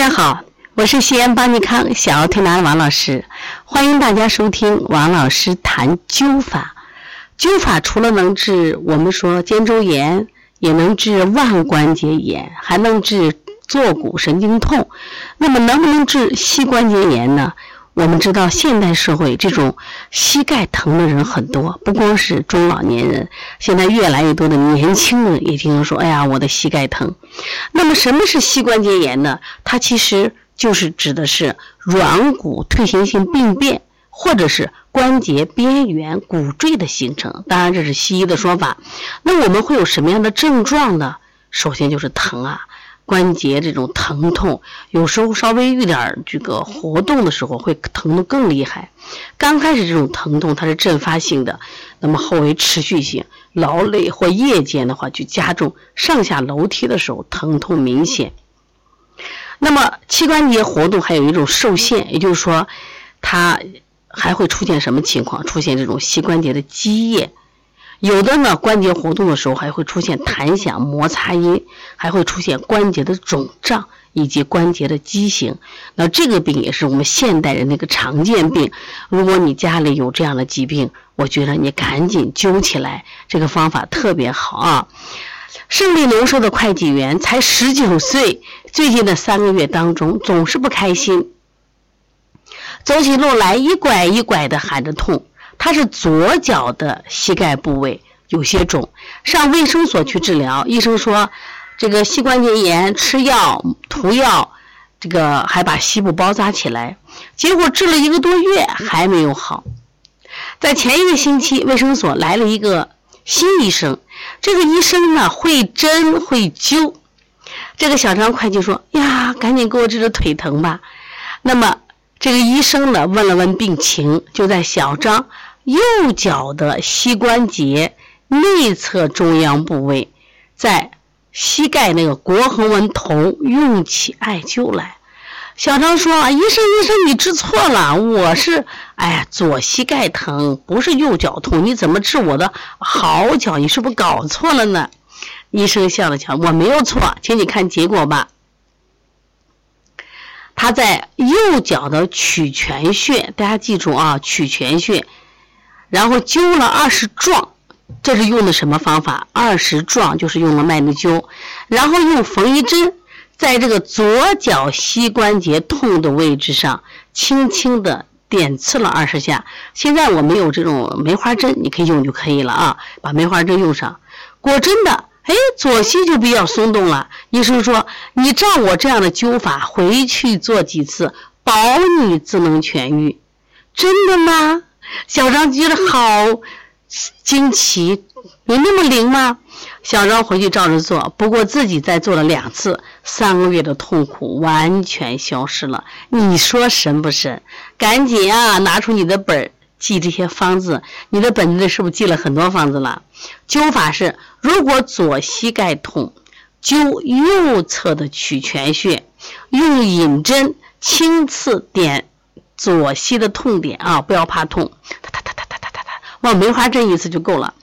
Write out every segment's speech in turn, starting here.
大家好，我是西安邦尼康小儿推拿王老师，欢迎大家收听王老师谈灸法。灸法除了能治我们说肩周炎，也能治腕关节炎，还能治坐骨神经痛。那么能不能治膝关节炎呢？我们知道现代社会这种膝盖疼的人很多，不光是中老年人，现在越来越多的年轻人也经常说：“哎呀，我的膝盖疼。”那么什么是膝关节炎呢？它其实就是指的是软骨退行性病变，或者是关节边缘骨赘的形成。当然这是西医的说法。那我们会有什么样的症状呢？首先就是疼啊。关节这种疼痛，有时候稍微遇点这个活动的时候会疼得更厉害。刚开始这种疼痛它是阵发性的，那么后为持续性，劳累或夜间的话就加重，上下楼梯的时候疼痛明显。那么膝关节活动还有一种受限，也就是说，它还会出现什么情况？出现这种膝关节的积液。有的呢，关节活动的时候还会出现弹响、摩擦音，还会出现关节的肿胀以及关节的畸形。那这个病也是我们现代人的一个常见病。如果你家里有这样的疾病，我觉得你赶紧揪起来，这个方法特别好啊！胜利农舍的会计员才十九岁，最近的三个月当中总是不开心，走起路来一拐一拐的喊着痛。他是左脚的膝盖部位有些肿，上卫生所去治疗，医生说这个膝关节炎，吃药涂药，这个还把膝部包扎起来，结果治了一个多月还没有好。在前一个星期，卫生所来了一个新医生，这个医生呢会针会灸，这个小张会计说呀，赶紧给我治治腿疼吧。那么这个医生呢问了问病情，就在小张。右脚的膝关节内侧中央部位，在膝盖那个腘横纹头用起艾灸来。小张说：“，医生，医生，你治错了，我是哎呀左膝盖疼，不是右脚痛，你怎么治我的好脚？你是不是搞错了呢？”医生笑了笑：“我没有错，请你看结果吧。他在右脚的曲泉穴，大家记住啊，曲泉穴。”然后灸了二十壮，这是用的什么方法？二十壮就是用了麦粒灸，然后用缝衣针在这个左脚膝关节痛的位置上轻轻的点刺了二十下。现在我们有这种梅花针，你可以用就可以了啊，把梅花针用上。果真的，哎，左膝就比较松动了。医生说，你照我这样的灸法回去做几次，保你自能痊愈。真的吗？小张觉得好惊奇，有那么灵吗？小张回去照着做，不过自己再做了两次，三个月的痛苦完全消失了。你说神不神？赶紧啊，拿出你的本儿记这些方子。你的本子里是不是记了很多方子了？灸法是：如果左膝盖痛，灸右侧的曲泉穴，用引针轻刺点。左膝的痛点啊，不要怕痛，哒哒哒哒哒哒哒哒，往梅花针一次就够了。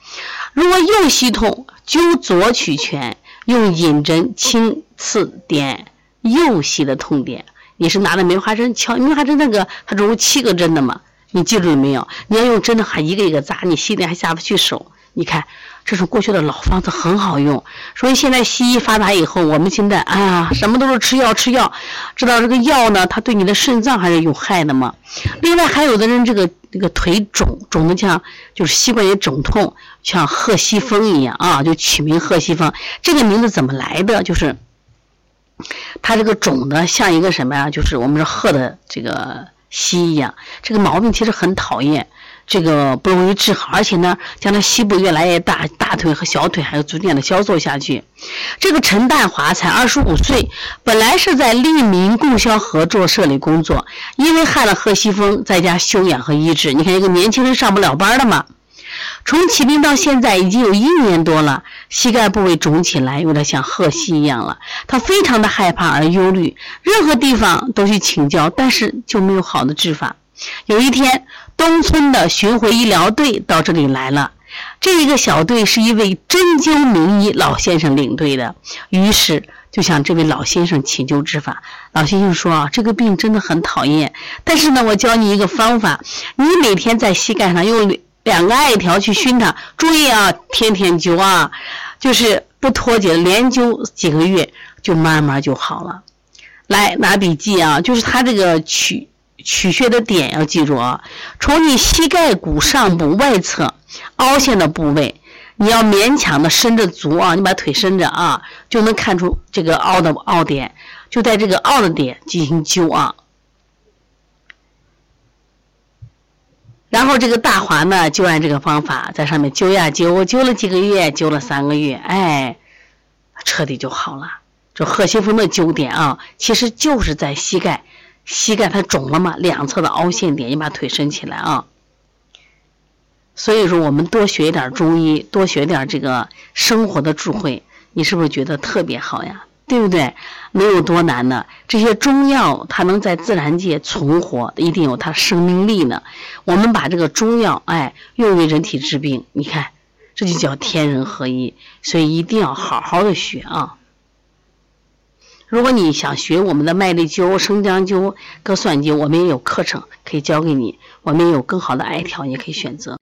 如果右膝痛，灸左曲泉，用引针轻刺点右膝的痛点。你是拿的梅花针敲，梅花针那个它总有七个针的嘛，你记住了没有？你要用针的话，一个一个扎，你心里还下不去手。你看。这是过去的老方子，很好用。所以现在西医发达以后，我们现在啊，什么都是吃药吃药。知道这个药呢，它对你的肾脏还是有害的嘛？另外还有的人这个这个腿肿肿的像就是膝关节肿痛，像贺西风一样啊，就取名贺西风。这个名字怎么来的？就是它这个肿的像一个什么呀？就是我们说贺的这个西一样。这个毛病其实很讨厌。这个不容易治好，而且呢，将来膝部越来越大，大腿和小腿还要逐渐的消瘦下去。这个陈淡华才二十五岁，本来是在利民供销合作社里工作，因为害了贺西风，在家休养和医治。你看一个年轻人上不了班的嘛，从起病到现在已经有一年多了，膝盖部位肿起来，有点像贺西一样了。他非常的害怕而忧虑，任何地方都去请教，但是就没有好的治法。有一天。东村的巡回医疗队到这里来了，这一个小队是一位针灸名医老先生领队的，于是就。向这位老先生请求治法。老先生说啊，这个病真的很讨厌，但是呢，我教你一个方法，你每天在膝盖上用两个艾条去熏它，注意啊，天天灸啊，就是不脱节，连灸几个月，就慢慢就好了。来拿笔记啊，就是它这个取取穴的点要记住啊，从你膝盖骨上部外侧凹陷的部位。你要勉强的伸着足啊，你把腿伸着啊，就能看出这个凹的凹点，就在这个凹的点进行灸啊。然后这个大华呢，就按这个方法在上面灸呀灸，灸了几个月，灸了三个月，哎，彻底就好了。这贺西风的灸点啊，其实就是在膝盖，膝盖它肿了嘛，两侧的凹陷点，你把腿伸起来啊。所以说，我们多学一点中医，多学点这个生活的智慧，你是不是觉得特别好呀？对不对？能有多难呢，这些中药它能在自然界存活，一定有它生命力呢。我们把这个中药，哎，用于人体治病，你看，这就叫天人合一。所以一定要好好的学啊！如果你想学我们的麦粒灸、生姜灸、割蒜灸，我们也有课程可以教给你，我们也有更好的艾条，你可以选择。